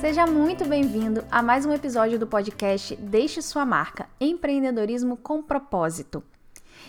Seja muito bem-vindo a mais um episódio do podcast Deixe Sua Marca Empreendedorismo com Propósito.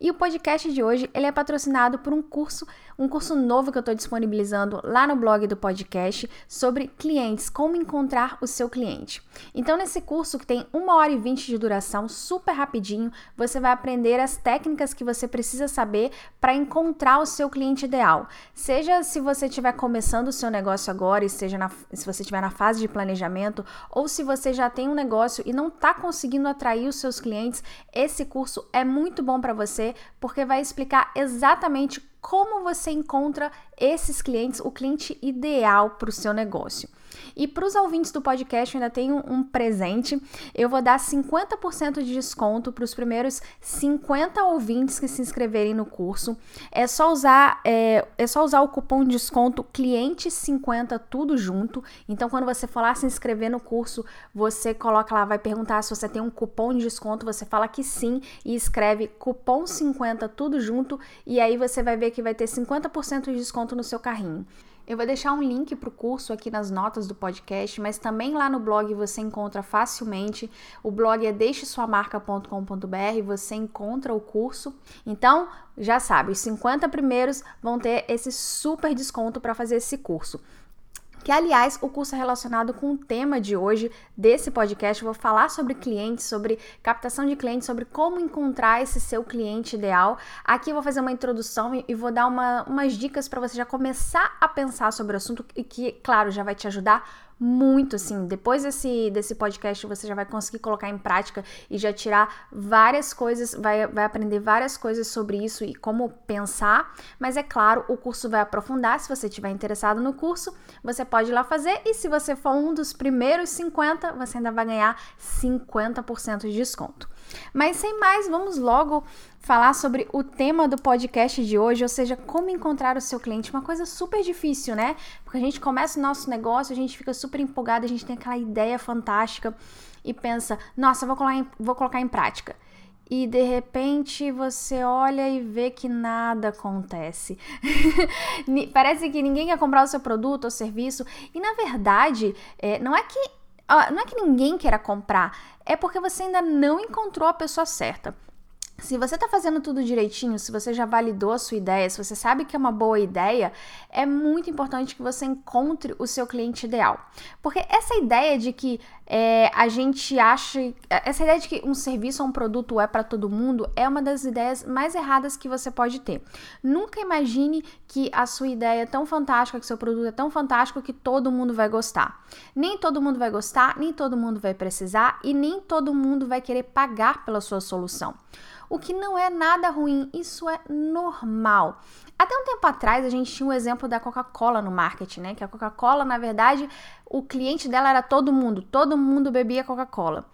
E o podcast de hoje ele é patrocinado por um curso, um curso novo que eu estou disponibilizando lá no blog do podcast sobre clientes, como encontrar o seu cliente. Então, nesse curso que tem uma hora e vinte de duração, super rapidinho, você vai aprender as técnicas que você precisa saber para encontrar o seu cliente ideal. Seja se você estiver começando o seu negócio agora, e seja na, se você estiver na fase de planejamento, ou se você já tem um negócio e não está conseguindo atrair os seus clientes, esse curso é muito bom para você porque vai explicar exatamente como você encontra esses clientes, o cliente ideal para o seu negócio. E para os ouvintes do podcast, eu ainda tenho um presente. Eu vou dar 50% de desconto para os primeiros 50 ouvintes que se inscreverem no curso. É só usar, é, é só usar o cupom de desconto cliente50 tudo junto. Então, quando você for lá se inscrever no curso, você coloca lá, vai perguntar se você tem um cupom de desconto, você fala que sim e escreve cupom 50 tudo junto e aí você vai ver que vai ter 50% de desconto no seu carrinho. Eu vou deixar um link para o curso aqui nas notas do podcast, mas também lá no blog você encontra facilmente. O blog é deixesuamarca.com.br, você encontra o curso. Então, já sabe, os 50 primeiros vão ter esse super desconto para fazer esse curso que aliás o curso é relacionado com o tema de hoje desse podcast. Eu vou falar sobre clientes, sobre captação de clientes, sobre como encontrar esse seu cliente ideal. Aqui eu vou fazer uma introdução e vou dar uma, umas dicas para você já começar a pensar sobre o assunto e que, claro, já vai te ajudar muito, assim. Depois desse, desse podcast, você já vai conseguir colocar em prática e já tirar várias coisas, vai, vai aprender várias coisas sobre isso e como pensar. Mas é claro, o curso vai aprofundar. Se você estiver interessado no curso, você pode ir lá fazer. E se você for um dos primeiros 50, você ainda vai ganhar 50% de desconto. Mas sem mais, vamos logo falar sobre o tema do podcast de hoje, ou seja, como encontrar o seu cliente. Uma coisa super difícil, né? Porque a gente começa o nosso negócio, a gente fica super empolgado, a gente tem aquela ideia fantástica e pensa, nossa, vou colocar em, vou colocar em prática e de repente você olha e vê que nada acontece. Parece que ninguém quer comprar o seu produto ou serviço. E na verdade, é, não é que não é que ninguém queira comprar, é porque você ainda não encontrou a pessoa certa. Se você está fazendo tudo direitinho, se você já validou a sua ideia, se você sabe que é uma boa ideia, é muito importante que você encontre o seu cliente ideal. Porque essa ideia de que é, a gente acha. Essa ideia de que um serviço ou um produto é para todo mundo é uma das ideias mais erradas que você pode ter. Nunca imagine que a sua ideia é tão fantástica, que seu produto é tão fantástico que todo mundo vai gostar. Nem todo mundo vai gostar, nem todo mundo vai precisar e nem todo mundo vai querer pagar pela sua solução o que não é nada ruim, isso é normal. Até um tempo atrás a gente tinha um exemplo da Coca-Cola no marketing, né? Que a Coca-Cola, na verdade, o cliente dela era todo mundo, todo mundo bebia Coca-Cola.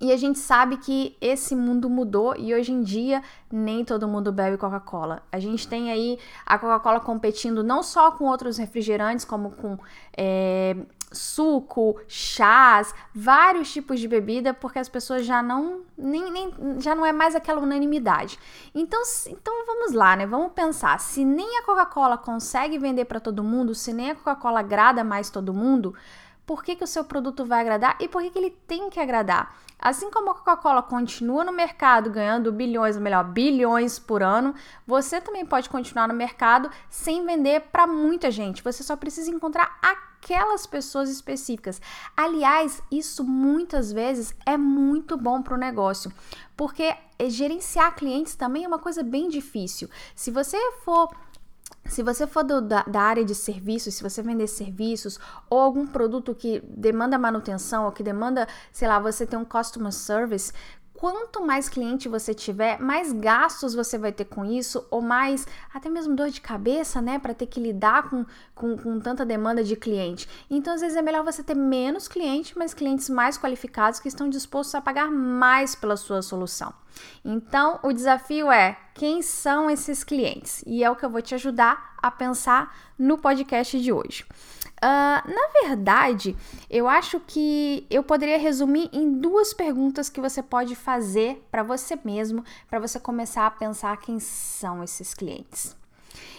E a gente sabe que esse mundo mudou e hoje em dia nem todo mundo bebe Coca-Cola. A gente tem aí a Coca-Cola competindo não só com outros refrigerantes, como com é, suco, chás, vários tipos de bebida, porque as pessoas já não nem, nem já não é mais aquela unanimidade. Então, então vamos lá, né? Vamos pensar, se nem a Coca-Cola consegue vender para todo mundo, se nem a Coca-Cola agrada mais todo mundo, por que, que o seu produto vai agradar e por que, que ele tem que agradar? Assim como a Coca-Cola continua no mercado ganhando bilhões, ou melhor, bilhões por ano, você também pode continuar no mercado sem vender para muita gente. Você só precisa encontrar aquelas pessoas específicas. Aliás, isso muitas vezes é muito bom para o negócio, porque gerenciar clientes também é uma coisa bem difícil. Se você for se você for do, da, da, área de serviços, se você vender serviços ou algum produto que demanda manutenção ou que demanda, sei lá, você tem um customer service, quanto mais cliente você tiver, mais gastos você vai ter com isso, ou mais até mesmo dor de cabeça, né, para ter que lidar com, com, com, tanta demanda de cliente. Então, às vezes é melhor você ter menos clientes, mas clientes mais qualificados que estão dispostos a pagar mais pela sua solução. Então, o desafio é quem são esses clientes? E é o que eu vou te ajudar a pensar no podcast de hoje. Uh, na verdade, eu acho que eu poderia resumir em duas perguntas que você pode fazer para você mesmo, para você começar a pensar quem são esses clientes.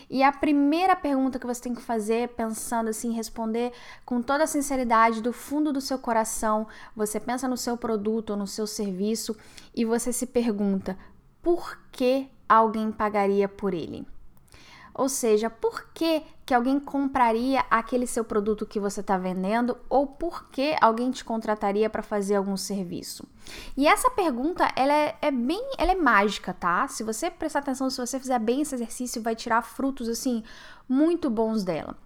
E a primeira pergunta que você tem que fazer, pensando assim, responder com toda a sinceridade do fundo do seu coração, você pensa no seu produto ou no seu serviço e você se pergunta: por que alguém pagaria por ele? Ou seja, por que, que alguém compraria aquele seu produto que você está vendendo ou por que alguém te contrataria para fazer algum serviço? E essa pergunta, ela é, é, bem, ela é mágica, tá? Se você prestar atenção, se você fizer bem esse exercício, vai tirar frutos assim muito bons dela.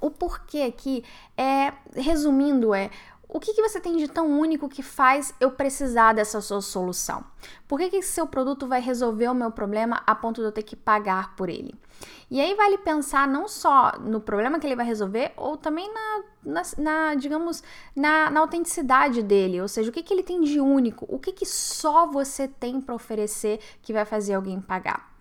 O porquê aqui é, resumindo, é o que, que você tem de tão único que faz eu precisar dessa sua solução? Por que, que esse seu produto vai resolver o meu problema a ponto de eu ter que pagar por ele? E aí vale pensar não só no problema que ele vai resolver, ou também na, na, na digamos, na, na, autenticidade dele, ou seja, o que, que ele tem de único, o que, que só você tem para oferecer que vai fazer alguém pagar.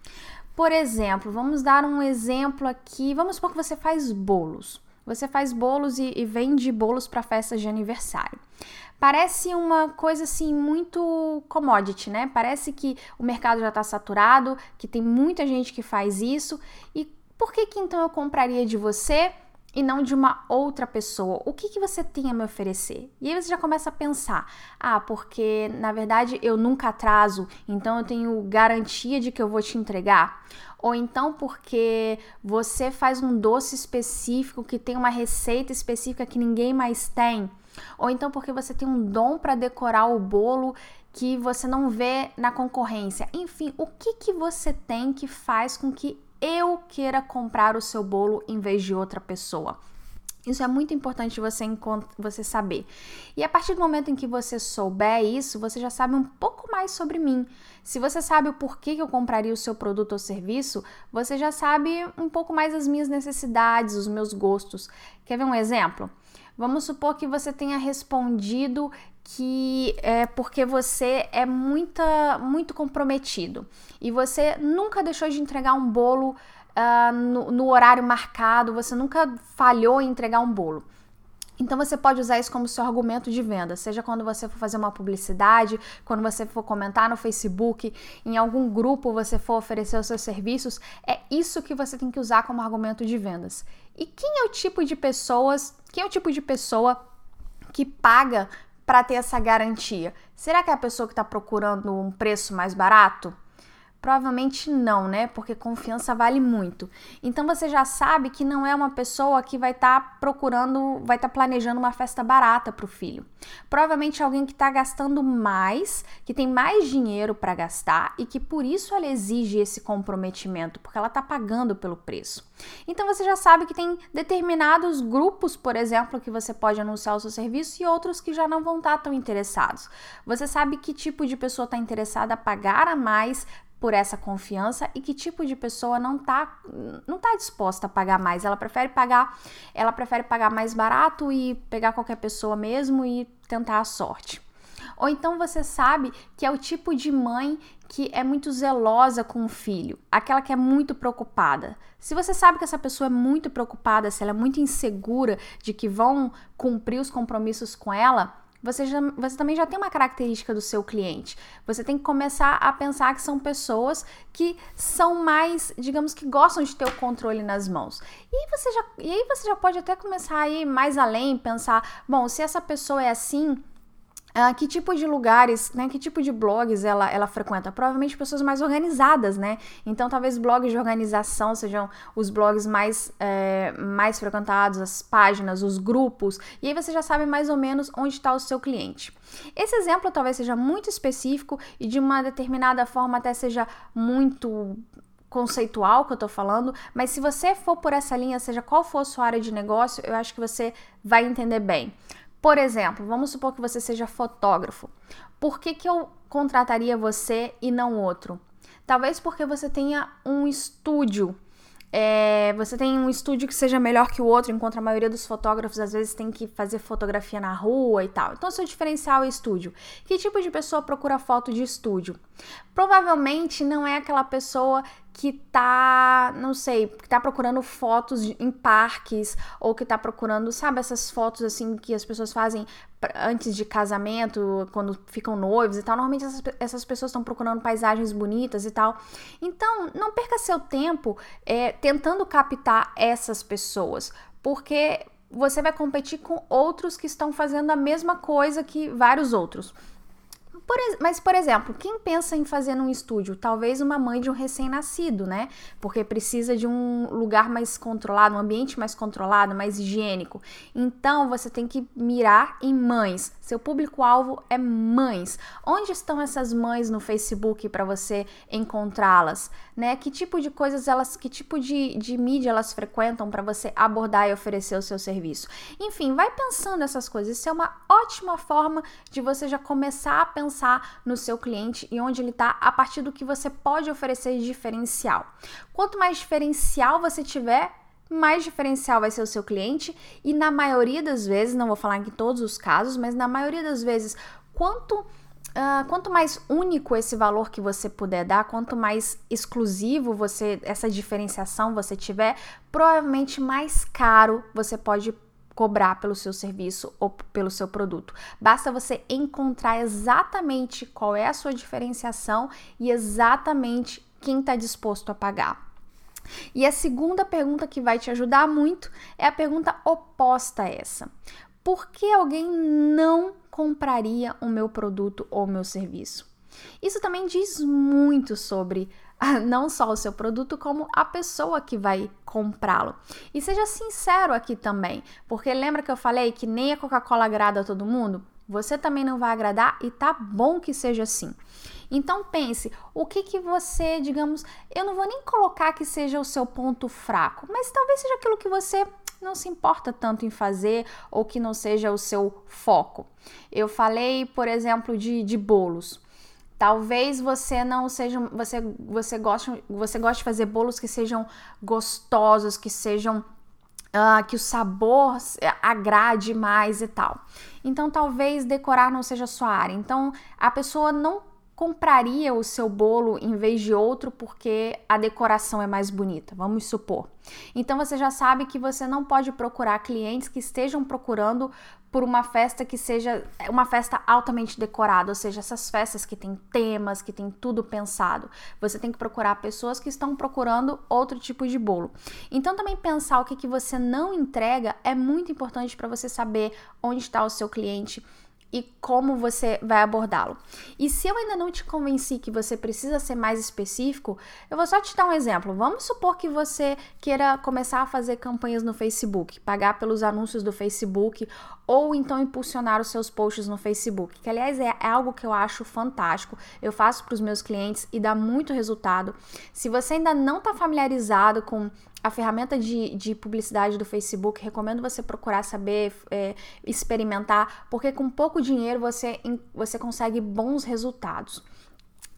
Por exemplo, vamos dar um exemplo aqui, vamos supor que você faz bolos. Você faz bolos e, e vende bolos para festas de aniversário. Parece uma coisa assim muito commodity, né? Parece que o mercado já está saturado, que tem muita gente que faz isso. E por que que então eu compraria de você e não de uma outra pessoa. O que, que você tem a me oferecer? E aí você já começa a pensar: ah, porque na verdade eu nunca atraso, então eu tenho garantia de que eu vou te entregar. Ou então porque você faz um doce específico que tem uma receita específica que ninguém mais tem. Ou então porque você tem um dom para decorar o bolo que você não vê na concorrência. Enfim, o que que você tem que faz com que eu queira comprar o seu bolo em vez de outra pessoa. Isso é muito importante você, você saber. E a partir do momento em que você souber isso, você já sabe um pouco mais sobre mim. Se você sabe o porquê que eu compraria o seu produto ou serviço, você já sabe um pouco mais as minhas necessidades, os meus gostos. Quer ver um exemplo? Vamos supor que você tenha respondido que é porque você é muita, muito comprometido e você nunca deixou de entregar um bolo uh, no, no horário marcado, você nunca falhou em entregar um bolo. Então você pode usar isso como seu argumento de venda, seja quando você for fazer uma publicidade, quando você for comentar no Facebook, em algum grupo você for oferecer os seus serviços, é isso que você tem que usar como argumento de vendas. E quem é o tipo de pessoas, quem é o tipo de pessoa que paga para ter essa garantia? Será que é a pessoa que está procurando um preço mais barato? Provavelmente não, né? Porque confiança vale muito. Então você já sabe que não é uma pessoa que vai estar tá procurando, vai estar tá planejando uma festa barata para o filho. Provavelmente alguém que está gastando mais, que tem mais dinheiro para gastar e que por isso ela exige esse comprometimento, porque ela está pagando pelo preço. Então você já sabe que tem determinados grupos, por exemplo, que você pode anunciar o seu serviço e outros que já não vão estar tá tão interessados. Você sabe que tipo de pessoa está interessada a pagar a mais por essa confiança e que tipo de pessoa não tá não tá disposta a pagar mais. Ela prefere pagar, ela prefere pagar mais barato e pegar qualquer pessoa mesmo e tentar a sorte. Ou então você sabe que é o tipo de mãe que é muito zelosa com o filho, aquela que é muito preocupada. Se você sabe que essa pessoa é muito preocupada, se ela é muito insegura de que vão cumprir os compromissos com ela, você, já, você também já tem uma característica do seu cliente. Você tem que começar a pensar que são pessoas que são mais, digamos que gostam de ter o controle nas mãos. E, você já, e aí você já pode até começar a ir mais além, pensar, bom, se essa pessoa é assim, Uh, que tipo de lugares, né? Que tipo de blogs ela, ela frequenta? Provavelmente pessoas mais organizadas, né? Então, talvez blogs de organização sejam os blogs mais, é, mais frequentados, as páginas, os grupos. E aí você já sabe mais ou menos onde está o seu cliente. Esse exemplo talvez seja muito específico e de uma determinada forma até seja muito conceitual que eu tô falando, mas se você for por essa linha, seja qual for a sua área de negócio, eu acho que você vai entender bem. Por exemplo, vamos supor que você seja fotógrafo. Por que, que eu contrataria você e não outro? Talvez porque você tenha um estúdio é, você tem um estúdio que seja melhor que o outro, enquanto a maioria dos fotógrafos às vezes tem que fazer fotografia na rua e tal. Então, seu diferencial é estúdio. Que tipo de pessoa procura foto de estúdio? Provavelmente não é aquela pessoa que tá, não sei, que tá procurando fotos em parques ou que tá procurando, sabe, essas fotos assim que as pessoas fazem antes de casamento, quando ficam noivos e tal. Normalmente essas, essas pessoas estão procurando paisagens bonitas e tal. Então, não perca seu tempo é, tentando captar essas pessoas, porque você vai competir com outros que estão fazendo a mesma coisa que vários outros. Por, mas, por exemplo, quem pensa em fazer num estúdio? Talvez uma mãe de um recém-nascido, né? Porque precisa de um lugar mais controlado, um ambiente mais controlado, mais higiênico. Então, você tem que mirar em mães. Seu público-alvo é mães. Onde estão essas mães no Facebook para você encontrá-las? Né? Que tipo de coisas elas, que tipo de, de mídia elas frequentam para você abordar e oferecer o seu serviço? Enfim, vai pensando essas coisas. Isso é uma ótima forma de você já começar a pensar pensar no seu cliente e onde ele está a partir do que você pode oferecer de diferencial. Quanto mais diferencial você tiver, mais diferencial vai ser o seu cliente e na maioria das vezes, não vou falar em todos os casos, mas na maioria das vezes, quanto Uh, quanto mais único esse valor que você puder dar, quanto mais exclusivo você essa diferenciação você tiver, provavelmente mais caro você pode cobrar pelo seu serviço ou pelo seu produto. Basta você encontrar exatamente qual é a sua diferenciação e exatamente quem está disposto a pagar. E a segunda pergunta que vai te ajudar muito é a pergunta oposta a essa. Por que alguém não compraria o meu produto ou meu serviço? Isso também diz muito sobre não só o seu produto, como a pessoa que vai comprá-lo. E seja sincero aqui também, porque lembra que eu falei que nem a Coca-Cola agrada a todo mundo? Você também não vai agradar e tá bom que seja assim. Então pense, o que que você, digamos, eu não vou nem colocar que seja o seu ponto fraco, mas talvez seja aquilo que você não se importa tanto em fazer ou que não seja o seu foco. Eu falei, por exemplo, de, de bolos. Talvez você não seja, você você goste, você goste de fazer bolos que sejam gostosos, que sejam Uh, que o sabor agrade mais e tal. Então, talvez decorar não seja sua área. Então, a pessoa não compraria o seu bolo em vez de outro porque a decoração é mais bonita, vamos supor. Então você já sabe que você não pode procurar clientes que estejam procurando por uma festa que seja uma festa altamente decorada, ou seja, essas festas que tem temas, que tem tudo pensado. Você tem que procurar pessoas que estão procurando outro tipo de bolo. Então também pensar o que, que você não entrega é muito importante para você saber onde está o seu cliente e como você vai abordá-lo. E se eu ainda não te convenci que você precisa ser mais específico, eu vou só te dar um exemplo. Vamos supor que você queira começar a fazer campanhas no Facebook, pagar pelos anúncios do Facebook ou então impulsionar os seus posts no Facebook, que aliás é, é algo que eu acho fantástico. Eu faço para os meus clientes e dá muito resultado. Se você ainda não está familiarizado com a ferramenta de, de publicidade do Facebook, recomendo você procurar saber, é, experimentar, porque com pouco dinheiro você, você consegue bons resultados.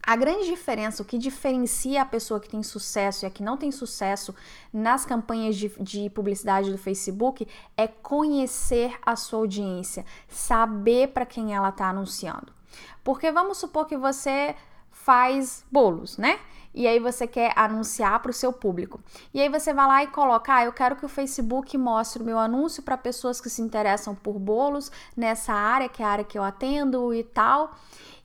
A grande diferença, o que diferencia a pessoa que tem sucesso e a que não tem sucesso nas campanhas de, de publicidade do Facebook é conhecer a sua audiência, saber para quem ela está anunciando. Porque vamos supor que você faz bolos, né? e aí você quer anunciar para o seu público. E aí você vai lá e coloca: ah, eu quero que o Facebook mostre o meu anúncio para pessoas que se interessam por bolos nessa área, que é a área que eu atendo e tal.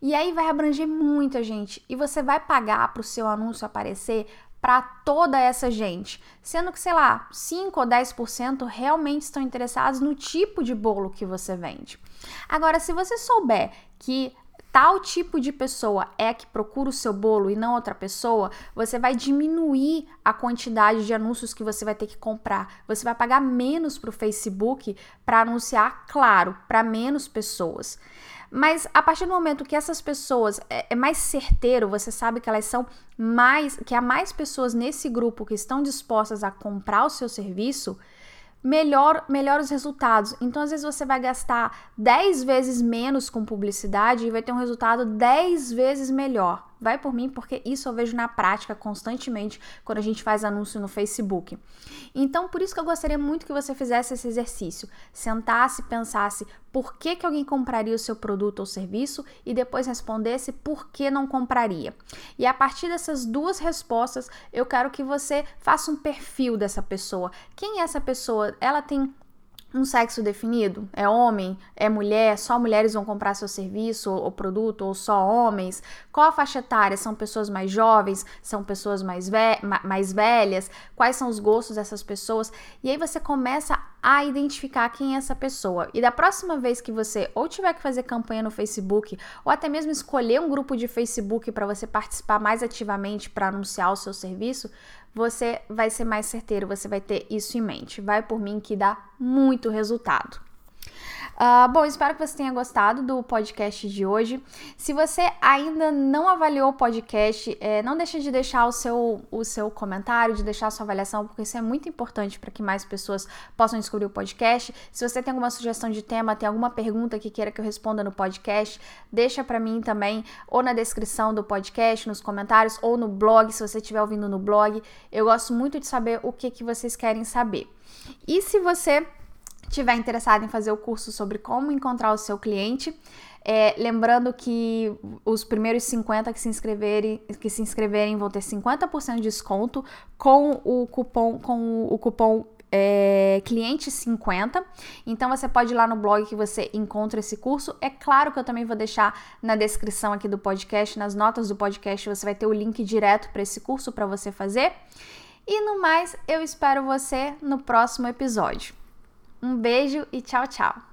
E aí vai abranger muita gente e você vai pagar para o seu anúncio aparecer para toda essa gente, sendo que, sei lá, 5 ou 10% realmente estão interessados no tipo de bolo que você vende. Agora, se você souber que tal tipo de pessoa é que procura o seu bolo e não outra pessoa, você vai diminuir a quantidade de anúncios que você vai ter que comprar. Você vai pagar menos para o Facebook para anunciar, claro, para menos pessoas. Mas a partir do momento que essas pessoas é, é, mais certeiro, você sabe que elas são mais, que há mais pessoas nesse grupo que estão dispostas a comprar o seu serviço, melhor, melhor os resultados. Então, às vezes, você vai gastar 10 vezes menos com publicidade e vai ter um resultado 10 vezes melhor. Vai por mim, porque isso eu vejo na prática constantemente quando a gente faz anúncio no Facebook. Então, por isso que eu gostaria muito que você fizesse esse exercício. Sentasse, pensasse por que, que alguém compraria o seu produto ou serviço e depois respondesse por que não compraria. E a partir dessas duas respostas, eu quero que você faça um perfil dessa pessoa. Quem é essa pessoa? Ela tem um sexo definido? É homem? É mulher? Só mulheres vão comprar seu serviço ou, produto ou só homens? Qual a faixa etária? São pessoas mais jovens? São pessoas mais, ve mais velhas? Quais são os gostos dessas pessoas? E aí você começa a identificar quem é essa pessoa. E da próxima vez que você ou tiver que fazer campanha no Facebook, ou até mesmo escolher um grupo de Facebook para você participar mais ativamente para anunciar o seu serviço, você vai ser mais certeiro, você vai ter isso em mente. Vai por mim que dá muito resultado. Uh, bom, espero que você tenha gostado do podcast de hoje. Se você ainda não avaliou o podcast, é, não deixe de deixar o seu, o seu comentário, de deixar a sua avaliação, porque isso é muito importante para que mais pessoas possam descobrir o podcast. Se você tem alguma sugestão de tema, tem alguma pergunta que queira que eu responda no podcast, deixa para mim também, ou na descrição do podcast, nos comentários, ou no blog, se você estiver ouvindo no blog. Eu gosto muito de saber o que, que vocês querem saber. E se você tiver interessado em fazer o curso sobre como encontrar o seu cliente, é, lembrando que os primeiros 50 que se inscreverem, que se inscreverem vão ter 50% de desconto com o cupom com o cupom é, cliente 50. Então você pode ir lá no blog que você encontra esse curso. É claro que eu também vou deixar na descrição aqui do podcast, nas notas do podcast, você vai ter o link direto para esse curso para você fazer. E no mais, eu espero você no próximo episódio. Um beijo e tchau, tchau!